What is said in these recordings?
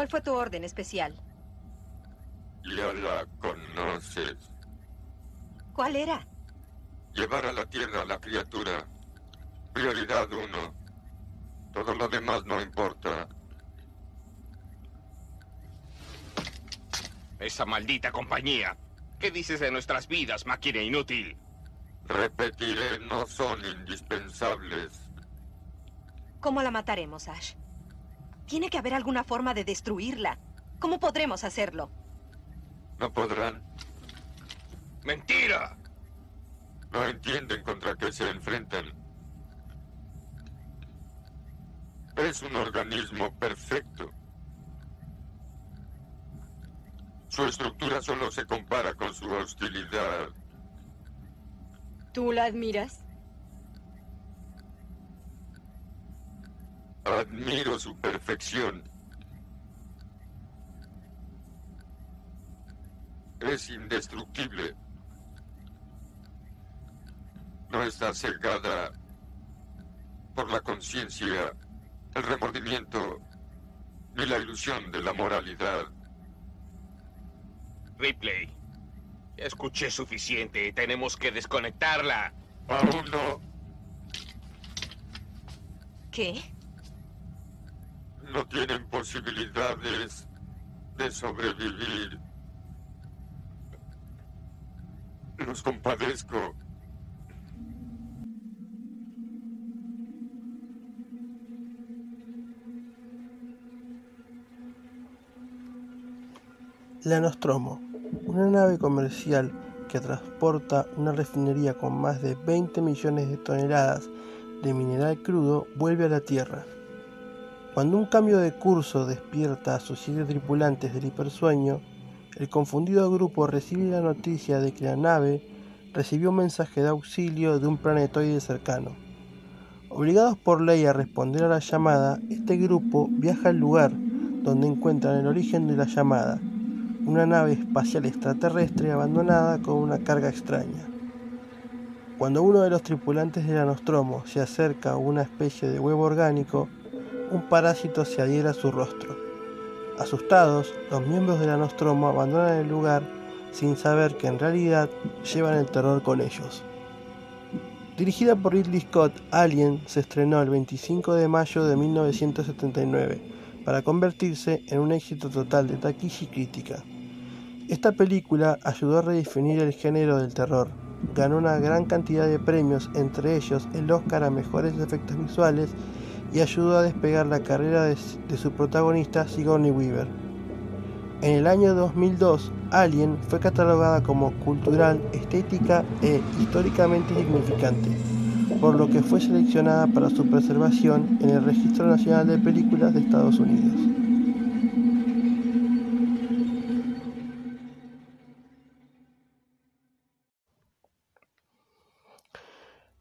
¿Cuál fue tu orden especial? Ya la conoces. ¿Cuál era? Llevar a la Tierra a la criatura. Prioridad uno. Todo lo demás no importa. Esa maldita compañía. ¿Qué dices de nuestras vidas, máquina inútil? Repetiré, no son indispensables. ¿Cómo la mataremos, Ash? Tiene que haber alguna forma de destruirla. ¿Cómo podremos hacerlo? No podrán. ¡Mentira! No entienden contra qué se enfrentan. Es un organismo perfecto. Su estructura solo se compara con su hostilidad. ¿Tú la admiras? Admiro su perfección. Es indestructible. No está cegada por la conciencia, el remordimiento ni la ilusión de la moralidad. Ripley. Escuché suficiente. Tenemos que desconectarla. Aún no. ¿Qué? No tienen posibilidades de sobrevivir. Los compadezco. La Nostromo, una nave comercial que transporta una refinería con más de 20 millones de toneladas de mineral crudo, vuelve a la Tierra. Cuando un cambio de curso despierta a sus siete tripulantes del hipersueño, el confundido grupo recibe la noticia de que la nave recibió un mensaje de auxilio de un planetoide cercano. Obligados por ley a responder a la llamada, este grupo viaja al lugar donde encuentran el origen de la llamada, una nave espacial extraterrestre abandonada con una carga extraña. Cuando uno de los tripulantes de la Nostromo se acerca a una especie de huevo orgánico, un parásito se adhiera a su rostro. Asustados, los miembros de la Nostromo abandonan el lugar sin saber que en realidad llevan el terror con ellos. Dirigida por Ridley Scott, Alien se estrenó el 25 de mayo de 1979 para convertirse en un éxito total de taquilla y crítica. Esta película ayudó a redefinir el género del terror. Ganó una gran cantidad de premios, entre ellos el Oscar a Mejores Efectos Visuales, y ayudó a despegar la carrera de, su protagonista Sigourney Weaver. En el año 2002, Alien fue catalogada como cultural, estética e históricamente significante, por lo que fue seleccionada para su preservación en el Registro Nacional de Películas de Estados Unidos.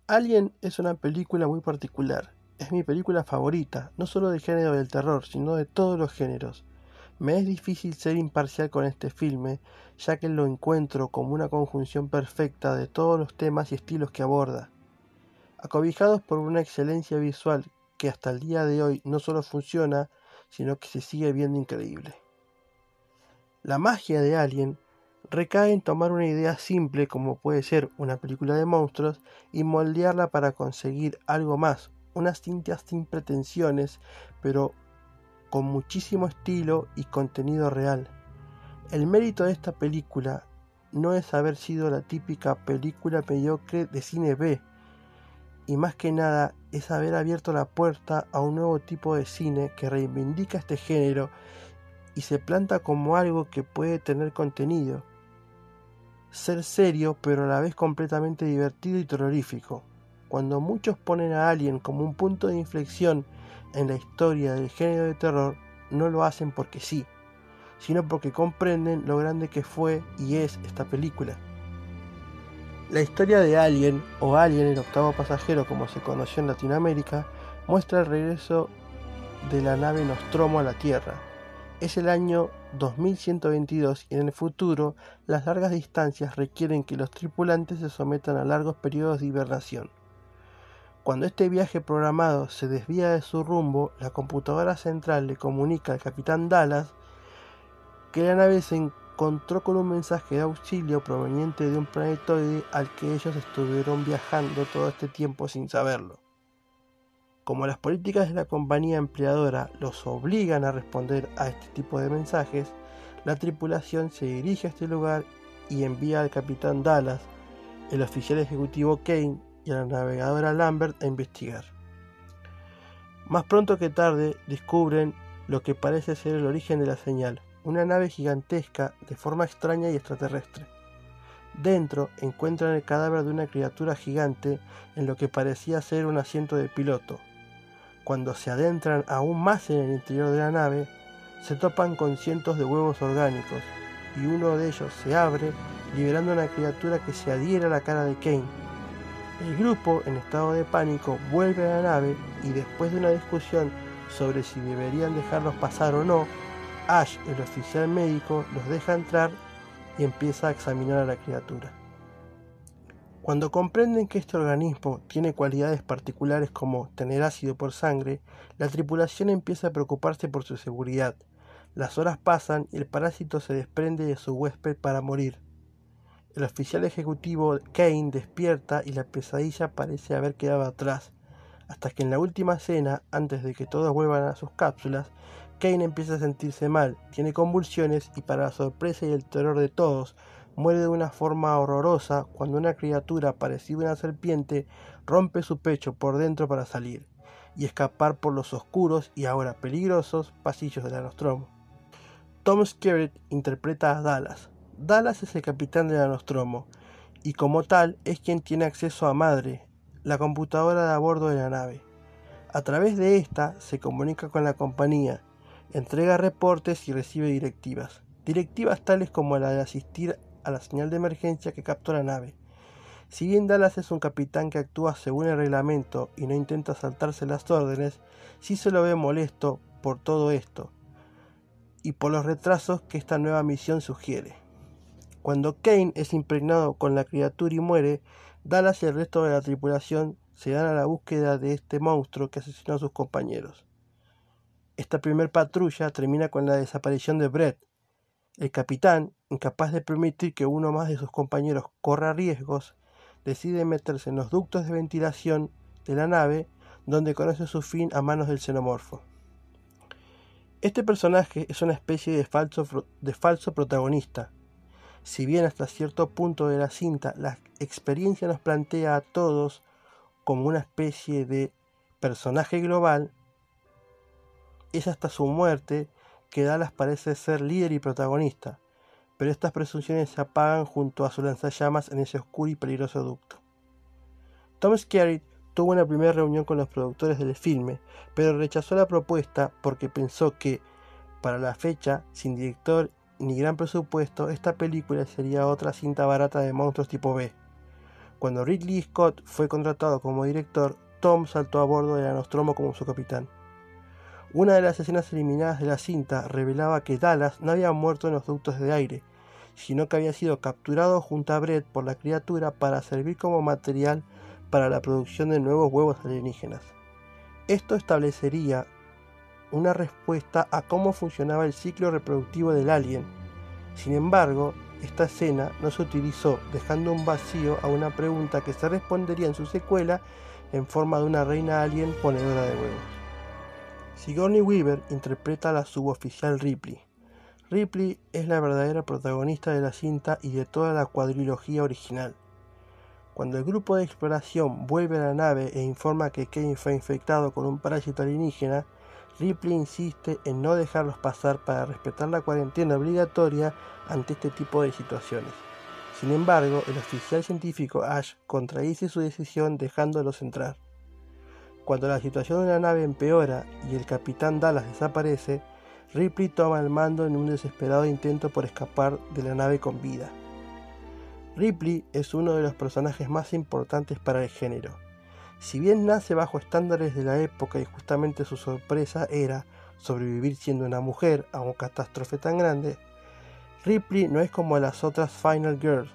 Alien es una película muy particular. Es mi película favorita, no solo del género del terror, sino de todos los géneros. Me es difícil ser imparcial con este filme, ya que lo encuentro como una conjunción perfecta de todos los temas y estilos que aborda. Acobijados por una excelencia visual que hasta el día de hoy no solo funciona, sino que se sigue viendo increíble. La magia de Alien recae en tomar una idea simple como puede ser una película de monstruos y moldearla para conseguir algo más, unas cintas sin pretensiones, pero con muchísimo estilo y contenido real. El mérito de esta película no es haber sido la típica película mediocre de cine B, y más que nada es haber abierto la puerta a un nuevo tipo de cine que reivindica este género y se planta como algo que puede tener contenido, ser serio pero a la vez completamente divertido y terrorífico. Cuando muchos ponen a Alien como un punto de inflexión en la historia del género de terror, no lo hacen porque sí, sino porque comprenden lo grande que fue y es esta película. La historia de Alien, o Alien el octavo pasajero como se conoció en Latinoamérica, muestra el regreso de la nave Nostromo a la Tierra. Es el año 2122 y en el futuro las largas distancias requieren que los tripulantes se sometan a largos periodos de hibernación. Cuando este viaje programado se desvía de su rumbo, la computadora central le comunica al capitán Dallas que la nave se encontró con un mensaje de auxilio proveniente de un planetoide al que ellos estuvieron viajando todo este tiempo sin saberlo. Como las políticas de la compañía empleadora los obligan a responder a este tipo de mensajes, la tripulación se dirige a este lugar y envía al capitán Dallas, el oficial ejecutivo Kane y a la navegadora Lambert a investigar. Más pronto que tarde descubren lo que parece ser el origen de la señal, una nave gigantesca de forma extraña y extraterrestre. Dentro encuentran el cadáver de una criatura gigante en lo que parecía ser un asiento de piloto. Cuando se adentran aún más en el interior de la nave, se topan con cientos de huevos orgánicos y uno de ellos se abre liberando una criatura que se adhiere a la cara de Kane. El grupo, en estado de pánico, vuelve a la nave y después de una discusión sobre si deberían dejarlos pasar o no, Ash, el oficial médico, los deja entrar y empieza a examinar a la criatura. Cuando comprenden que este organismo tiene cualidades particulares como tener ácido por sangre, la tripulación empieza a preocuparse por su seguridad. Las horas pasan y el parásito se desprende de su huésped para morir. El oficial ejecutivo Kane despierta y la pesadilla parece haber quedado atrás, hasta que en la última cena, antes de que todos vuelvan a sus cápsulas, Kane empieza a sentirse mal, tiene convulsiones y para la sorpresa y el terror de todos, muere de una forma horrorosa cuando una criatura parecida a una serpiente rompe su pecho por dentro para salir y escapar por los oscuros y ahora peligrosos pasillos del Nostromo. Tom Skerritt interpreta a Dallas, Dallas es el capitán del Nostromo y como tal es quien tiene acceso a Madre, la computadora de a bordo de la nave. A través de esta se comunica con la compañía, entrega reportes y recibe directivas. Directivas tales como la de asistir a la señal de emergencia que captó la nave. Si bien Dallas es un capitán que actúa según el reglamento y no intenta saltarse las órdenes, sí se lo ve molesto por todo esto y por los retrasos que esta nueva misión sugiere. Cuando Kane es impregnado con la criatura y muere, Dallas y el resto de la tripulación se dan a la búsqueda de este monstruo que asesinó a sus compañeros. Esta primer patrulla termina con la desaparición de Brett. El capitán, incapaz de permitir que uno más de sus compañeros corra riesgos, decide meterse en los ductos de ventilación de la nave, donde conoce su fin a manos del xenomorfo. Este personaje es una especie de falso, de falso protagonista, si bien hasta cierto punto de la cinta la experiencia nos plantea a todos como una especie de personaje global, es hasta su muerte que Dallas parece ser líder y protagonista, pero estas presunciones se apagan junto a su lanzallamas en ese oscuro y peligroso ducto. Tom Skerritt tuvo una primera reunión con los productores del filme, pero rechazó la propuesta porque pensó que, para la fecha, sin director ni gran presupuesto, esta película sería otra cinta barata de monstruos tipo B. Cuando Ridley Scott fue contratado como director, Tom saltó a bordo del Nostromo como su capitán. Una de las escenas eliminadas de la cinta revelaba que Dallas no había muerto en los ductos de aire, sino que había sido capturado junto a Brett por la criatura para servir como material para la producción de nuevos huevos alienígenas. Esto establecería una respuesta a cómo funcionaba el ciclo reproductivo del alien. Sin embargo, esta escena no se utilizó, dejando un vacío a una pregunta que se respondería en su secuela en forma de una reina alien ponedora de huevos. Sigourney Weaver interpreta a la suboficial Ripley. Ripley es la verdadera protagonista de la cinta y de toda la cuadrilogía original. Cuando el grupo de exploración vuelve a la nave e informa que Kane fue infectado con un parásito alienígena, Ripley insiste en no dejarlos pasar para respetar la cuarentena obligatoria ante este tipo de situaciones. Sin embargo, el oficial científico Ash contradice su decisión dejándolos entrar. Cuando la situación de la nave empeora y el capitán Dallas desaparece, Ripley toma el mando en un desesperado intento por escapar de la nave con vida. Ripley es uno de los personajes más importantes para el género si bien nace bajo estándares de la época y justamente su sorpresa era sobrevivir siendo una mujer a una catástrofe tan grande, Ripley no es como las otras Final Girls,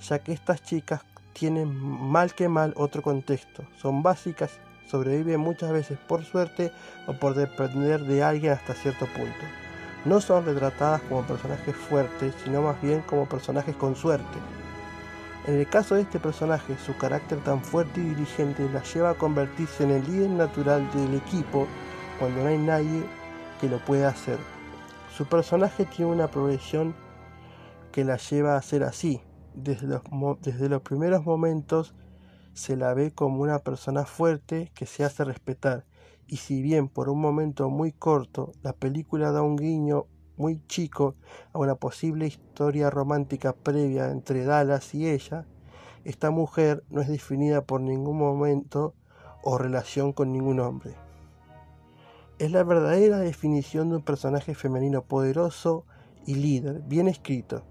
ya que estas chicas tienen mal que mal otro contexto. Son básicas, sobreviven muchas veces por suerte o por depender de alguien hasta cierto punto. No son retratadas como personajes fuertes, sino más bien como personajes con suerte. En el caso de este personaje, su carácter tan fuerte y dirigente la lleva a convertirse en el líder natural del equipo cuando no hay nadie que lo pueda hacer. Su personaje tiene una progresión que la lleva a ser así. Desde los, desde los primeros momentos se la ve como una persona fuerte que se hace respetar. Y si bien por un momento muy corto la película da un guiño muy chico a una posible historia romántica previa entre Dallas y ella, esta mujer no es definida por ningún momento o relación con ningún hombre. Es la verdadera definición de un personaje femenino poderoso y líder, bien escrito.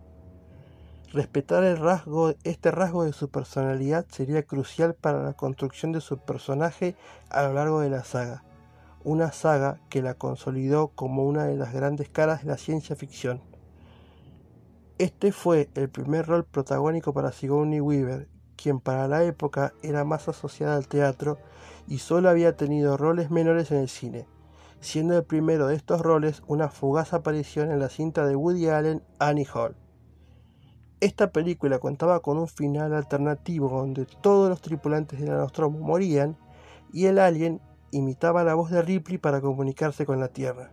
Respetar el rasgo, este rasgo de su personalidad sería crucial para la construcción de su personaje a lo largo de la saga una saga que la consolidó como una de las grandes caras de la ciencia ficción. Este fue el primer rol protagónico para Sigourney Weaver, quien para la época era más asociada al teatro y solo había tenido roles menores en el cine, siendo el primero de estos roles una fugaz aparición en la cinta de Woody Allen Annie Hall. Esta película contaba con un final alternativo donde todos los tripulantes de la Nostromo morían y el alien imitaba la voz de Ripley para comunicarse con la Tierra.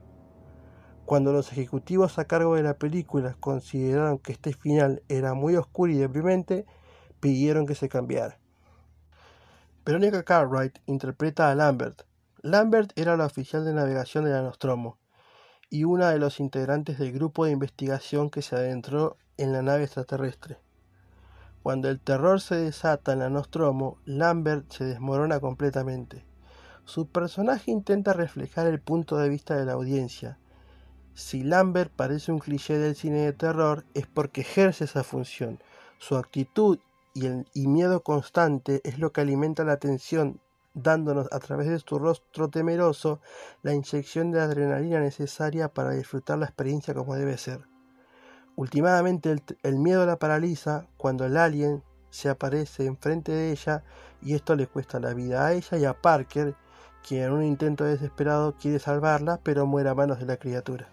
Cuando los ejecutivos a cargo de la película consideraron que este final era muy oscuro y deprimente, pidieron que se cambiara. Veronica Cartwright interpreta a Lambert. Lambert era la oficial de navegación de la Nostromo y una de los integrantes del grupo de investigación que se adentró en la nave extraterrestre. Cuando el terror se desata en la Nostromo, Lambert se desmorona completamente. Su personaje intenta reflejar el punto de vista de la audiencia. Si Lambert parece un cliché del cine de terror, es porque ejerce esa función. Su actitud y, miedo constante es lo que alimenta la tensión, dándonos a través de su rostro temeroso la inyección de adrenalina necesaria para disfrutar la experiencia como debe ser. Últimamente el, el, miedo la paraliza cuando el alien se aparece enfrente de ella y esto le cuesta la vida a ella y a Parker, quien en un intento desesperado quiere salvarla, pero muere a manos de la criatura.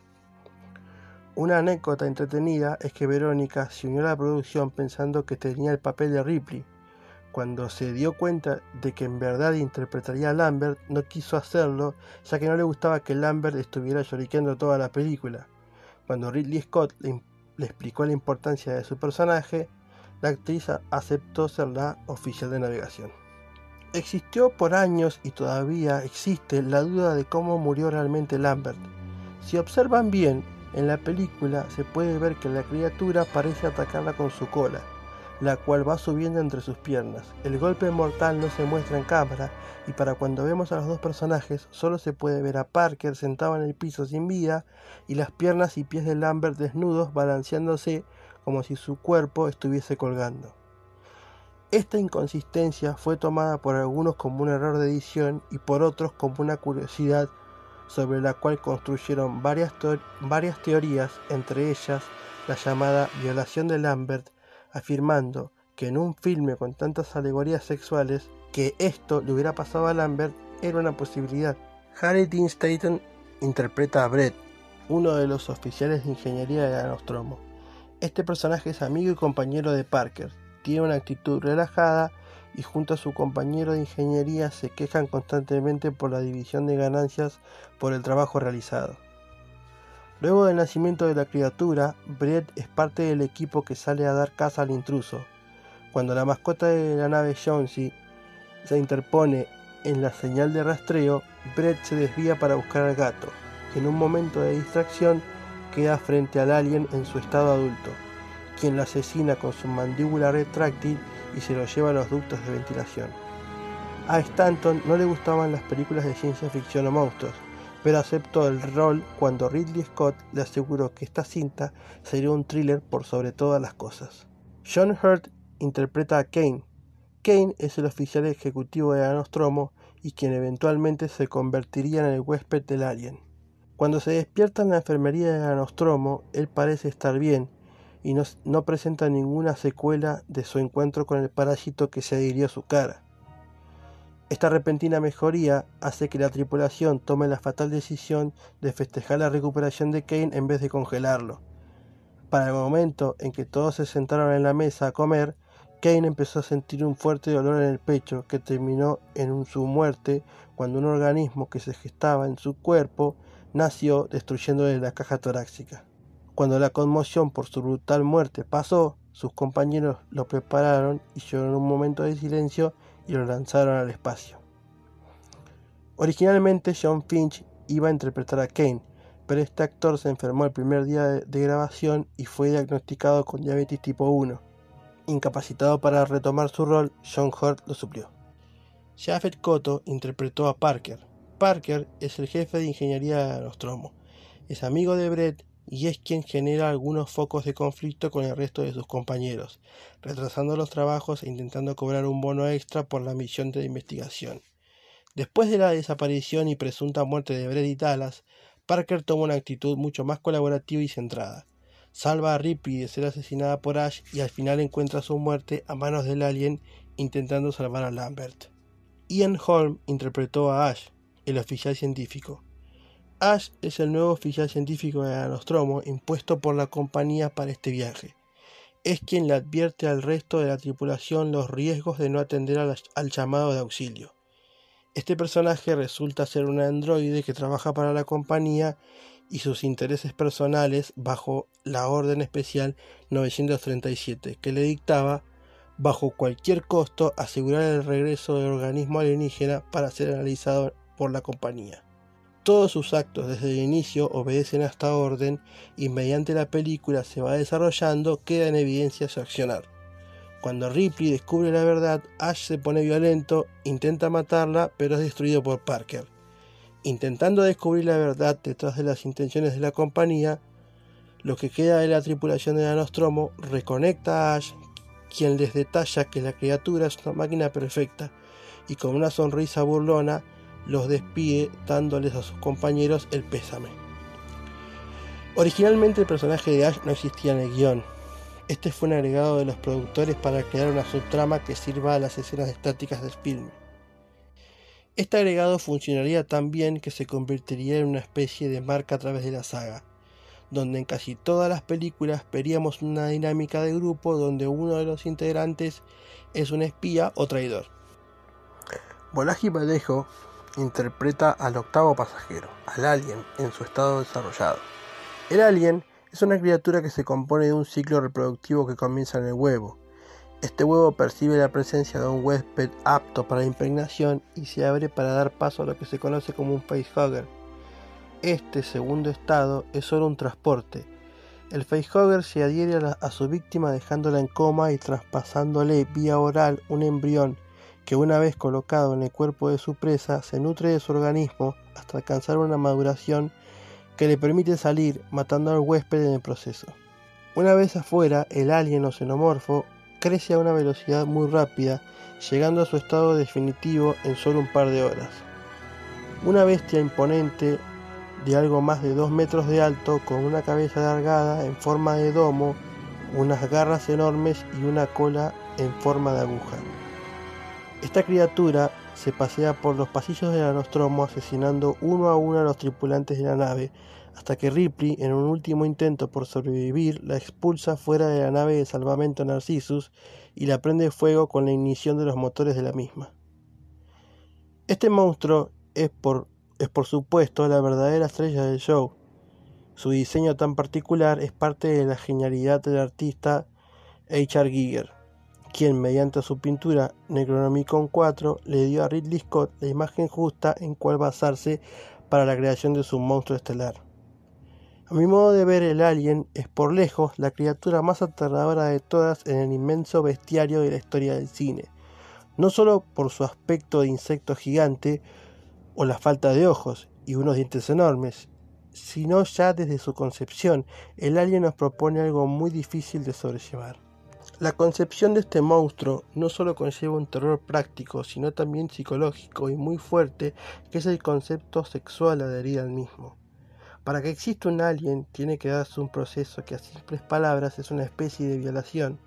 Una anécdota entretenida es que Verónica se unió a la producción pensando que tenía el papel de Ripley. Cuando se dio cuenta de que en verdad interpretaría a Lambert, no quiso hacerlo, ya que no le gustaba que Lambert estuviera lloriqueando toda la película. Cuando Ridley Scott le explicó la importancia de su personaje, la actriz aceptó ser la oficial de navegación. Existió por años y todavía existe la duda de cómo murió realmente Lambert. Si observan bien, en la película se puede ver que la criatura parece atacarla con su cola, la cual va subiendo entre sus piernas. El golpe mortal no se muestra en cámara y para cuando vemos a los dos personajes solo se puede ver a Parker sentado en el piso sin vida y las piernas y pies de Lambert desnudos balanceándose como si su cuerpo estuviese colgando. Esta inconsistencia fue tomada por algunos como un error de edición y por otros como una curiosidad sobre la cual construyeron varias, teorías, entre ellas la llamada violación de Lambert, afirmando que en un filme con tantas alegorías sexuales, que esto le hubiera pasado a Lambert era una posibilidad. Harry Dean Stanton interpreta a Brett, uno de los oficiales de ingeniería de Nostromo. Este personaje es amigo y compañero de Parker, tiene una actitud relajada y junto a su compañero de ingeniería se quejan constantemente por la división de ganancias por el trabajo realizado. Luego del nacimiento de la criatura, Brett es parte del equipo que sale a dar caza al intruso. Cuando la mascota de la nave Jonesy se interpone en la señal de rastreo, Brett se desvía para buscar al gato, que en un momento de distracción queda frente al alien en su estado adulto quien lo asesina con su mandíbula retráctil y se lo lleva a los ductos de ventilación. A Stanton no le gustaban las películas de ciencia ficción o monstruos, pero aceptó el rol cuando Ridley Scott le aseguró que esta cinta sería un thriller por sobre todas las cosas. John Hurt interpreta a Kane. Kane es el oficial ejecutivo de Anostromo y quien eventualmente se convertiría en el huésped del alien. Cuando se despierta en la enfermería de Anostromo, él parece estar bien y no, presenta ninguna secuela de su encuentro con el parásito que se adhirió a su cara. Esta repentina mejoría hace que la tripulación tome la fatal decisión de festejar la recuperación de Kane en vez de congelarlo. Para el momento en que todos se sentaron en la mesa a comer, Kane empezó a sentir un fuerte dolor en el pecho que terminó en su muerte cuando un organismo que se gestaba en su cuerpo nació destruyéndole la caja torácica. Cuando la conmoción por su brutal muerte pasó, sus compañeros lo prepararon y lloraron un momento de silencio y lo lanzaron al espacio. Originalmente John Finch iba a interpretar a Kane, pero este actor se enfermó el primer día de, grabación y fue diagnosticado con diabetes tipo 1. Incapacitado para retomar su rol, John Hurt lo suplió. Jafet Koto interpretó a Parker. Parker es el jefe de ingeniería de Nostromo. Es amigo de Brett y es quien genera algunos focos de conflicto con el resto de sus compañeros, retrasando los trabajos e intentando cobrar un bono extra por la misión de investigación. Después de la desaparición y presunta muerte de Brett y Dallas, Parker toma una actitud mucho más colaborativa y centrada. Salva a Ripley de ser asesinada por Ash y al final encuentra su muerte a manos del alien intentando salvar a Lambert. Ian Holm interpretó a Ash, el oficial científico. Ash es el nuevo oficial científico de Nostromo impuesto por la compañía para este viaje. Es quien le advierte al resto de la tripulación los riesgos de no atender al, llamado de auxilio. Este personaje resulta ser un androide que trabaja para la compañía y sus intereses personales bajo la Orden Especial 937, que le dictaba, bajo cualquier costo, asegurar el regreso del organismo alienígena para ser analizado por la compañía. Todos sus actos desde el inicio obedecen a esta orden y mediante la película se va desarrollando queda en evidencia su accionar. Cuando Ripley descubre la verdad, Ash se pone violento, intenta matarla, pero es destruido por Parker. Intentando descubrir la verdad detrás de las intenciones de la compañía, lo que queda de la tripulación de la Nostromo reconecta a Ash, quien les detalla que la criatura es una máquina perfecta, y con una sonrisa burlona los despide dándoles a sus compañeros el pésame. Originalmente el personaje de Ash no existía en el guion. Este fue un agregado de los productores para crear una subtrama que sirva a las escenas estáticas del film. Este agregado funcionaría tan bien que se convertiría en una especie de marca a través de la saga, donde en casi todas las películas veríamos una dinámica de grupo donde uno de los integrantes es un espía o traidor. Bolaji Vallejo interpreta al octavo pasajero, al alien, en su estado desarrollado. El alien es una criatura que se compone de un ciclo reproductivo que comienza en el huevo. Este huevo percibe la presencia de un huésped apto para la impregnación y se abre para dar paso a lo que se conoce como un facehugger. Este segundo estado es solo un transporte. El facehugger se adhiere a, a su víctima dejándola en coma y traspasándole vía oral un embrión que una vez colocado en el cuerpo de su presa se nutre de su organismo hasta alcanzar una maduración que le permite salir matando al huésped en el proceso. Una vez afuera, el alien o xenomorfo crece a una velocidad muy rápida, llegando a su estado definitivo en solo un par de horas. Una bestia imponente de algo más de 2 metros de alto, con una cabeza alargada en forma de domo, unas garras enormes y una cola en forma de aguja. Esta criatura se pasea por los pasillos de la Nostromo asesinando uno a uno a los tripulantes de la nave, hasta que Ripley, en un último intento por sobrevivir, la expulsa fuera de la nave de salvamento Narcissus y la prende fuego con la ignición de los motores de la misma. Este monstruo es por, es por supuesto la verdadera estrella del show. Su diseño tan particular es parte de la genialidad del artista H.R. Giger quien mediante su pintura Necronomicon 4 le dio a Ridley Scott la imagen justa en cual basarse para la creación de su monstruo estelar. A mi modo de ver, el alien es por lejos la criatura más aterradora de todas en el inmenso bestiario de la historia del cine, no solo por su aspecto de insecto gigante o la falta de ojos y unos dientes enormes, sino ya desde su concepción, el alien nos propone algo muy difícil de sobrellevar. La concepción de este monstruo no solo conlleva un terror práctico, sino también psicológico y muy fuerte, que es el concepto sexual adherido al mismo. Para que exista un alien tiene que darse un proceso que a simples palabras es una especie de violación.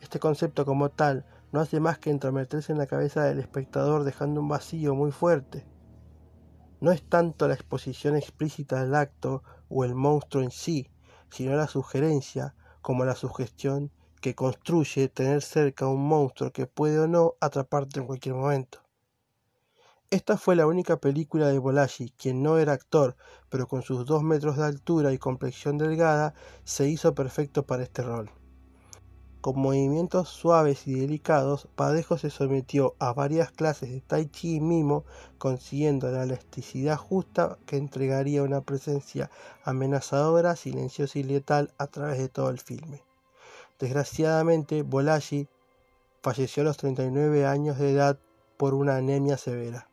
Este concepto como tal no hace más que entrometerse en la cabeza del espectador dejando un vacío muy fuerte. No es tanto la exposición explícita del acto o el monstruo en sí, sino la sugerencia como la sugestión que construye tener cerca un monstruo que puede o no atraparte en cualquier momento. Esta fue la única película de Bolaji, quien no era actor, pero con sus dos metros de altura y complexión delgada, se hizo perfecto para este rol. Con movimientos suaves y delicados, Padejo se sometió a varias clases de tai chi y mimo, consiguiendo la elasticidad justa que entregaría una presencia amenazadora, silenciosa y letal a través de todo el filme. Desgraciadamente, Bolaji falleció a los 39 años de edad por una anemia severa.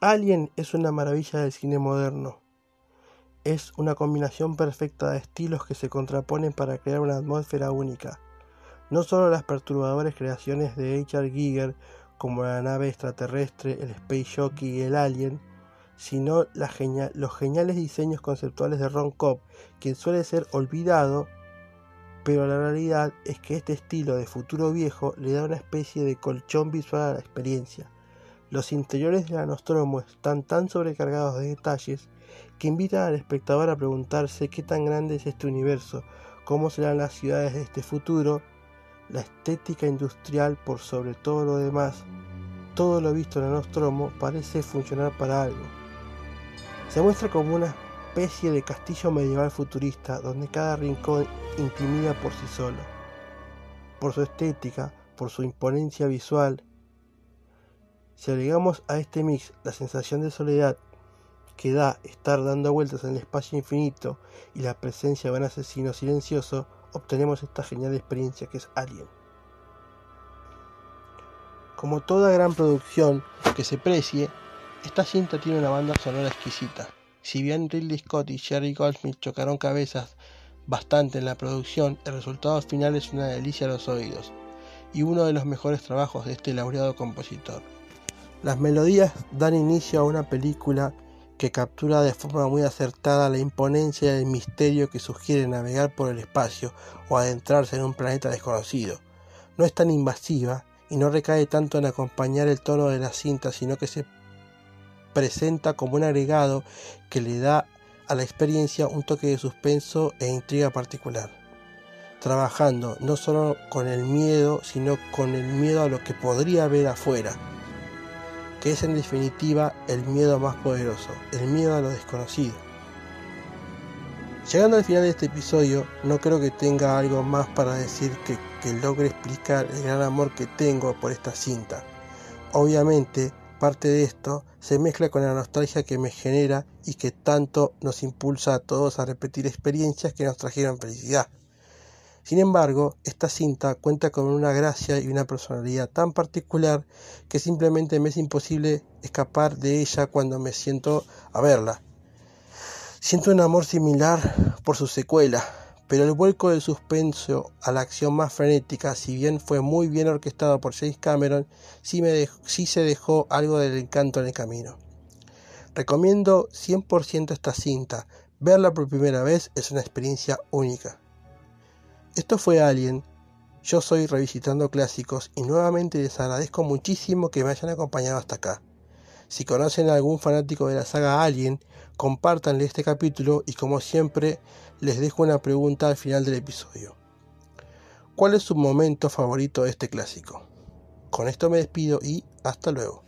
Alien es una maravilla del cine moderno. Es una combinación perfecta de estilos que se contraponen para crear una atmósfera única. No solo las perturbadoras creaciones de H.R. Giger, como la nave extraterrestre, el Space Jockey y el Alien, sino los geniales diseños conceptuales de Ron Cobb, quien suele ser olvidado, pero la realidad es que este estilo de futuro viejo le da una especie de colchón visual a la experiencia. Los interiores de la Nostromo están tan sobrecargados de detalles que invitan al espectador a preguntarse qué tan grande es este universo, cómo serán las ciudades de este futuro, la estética industrial por sobre todo lo demás. Todo lo visto en el Nostromo parece funcionar para algo. Se muestra como una especie de castillo medieval futurista donde cada rincón intimida por sí solo. Por su estética, por su imponencia visual. Si agregamos a este mix la sensación de soledad que da estar dando vueltas en el espacio infinito y la presencia de un asesino silencioso, obtenemos esta genial experiencia que es Alien. Como toda gran producción que se precie, esta cinta tiene una banda sonora exquisita. Si bien Ridley Scott y Jerry Goldsmith chocaron cabezas bastante en la producción, el resultado final es una delicia a los oídos y uno de los mejores trabajos de este laureado compositor. Las melodías dan inicio a una película que captura de forma muy acertada la imponencia y el misterio que sugiere navegar por el espacio o adentrarse en un planeta desconocido. No es tan invasiva y no recae tanto en acompañar el tono de la cinta, sino que se presenta como un agregado que le da a la experiencia un toque de suspenso e intriga particular, trabajando no solo con el miedo, sino con el miedo a lo que podría haber afuera, que es en definitiva el miedo más poderoso, el miedo a lo desconocido. Llegando al final de este episodio, no creo que tenga algo más para decir que, que logre explicar el gran amor que tengo por esta cinta. Obviamente, parte de esto se mezcla con la nostalgia que me genera y que tanto nos impulsa a todos a repetir experiencias que nos trajeron felicidad. Sin embargo, esta cinta cuenta con una gracia y una personalidad tan particular que simplemente me es imposible escapar de ella cuando me siento a verla. Siento un amor similar por su secuela, pero el vuelco del suspenso a la acción más frenética, si bien fue muy bien orquestado por James Cameron, sí, sí se dejó algo del encanto en el camino. Recomiendo 100% esta cinta. Verla por primera vez es una experiencia única. Esto fue Alien. Yo soy Revisitando Clásicos y nuevamente les agradezco muchísimo que me hayan acompañado hasta acá. Si conocen a algún fanático de la saga Alien, compártanle este capítulo y como siempre les dejo una pregunta al final del episodio. ¿Cuál es su momento favorito de este clásico? Con esto me despido y hasta luego.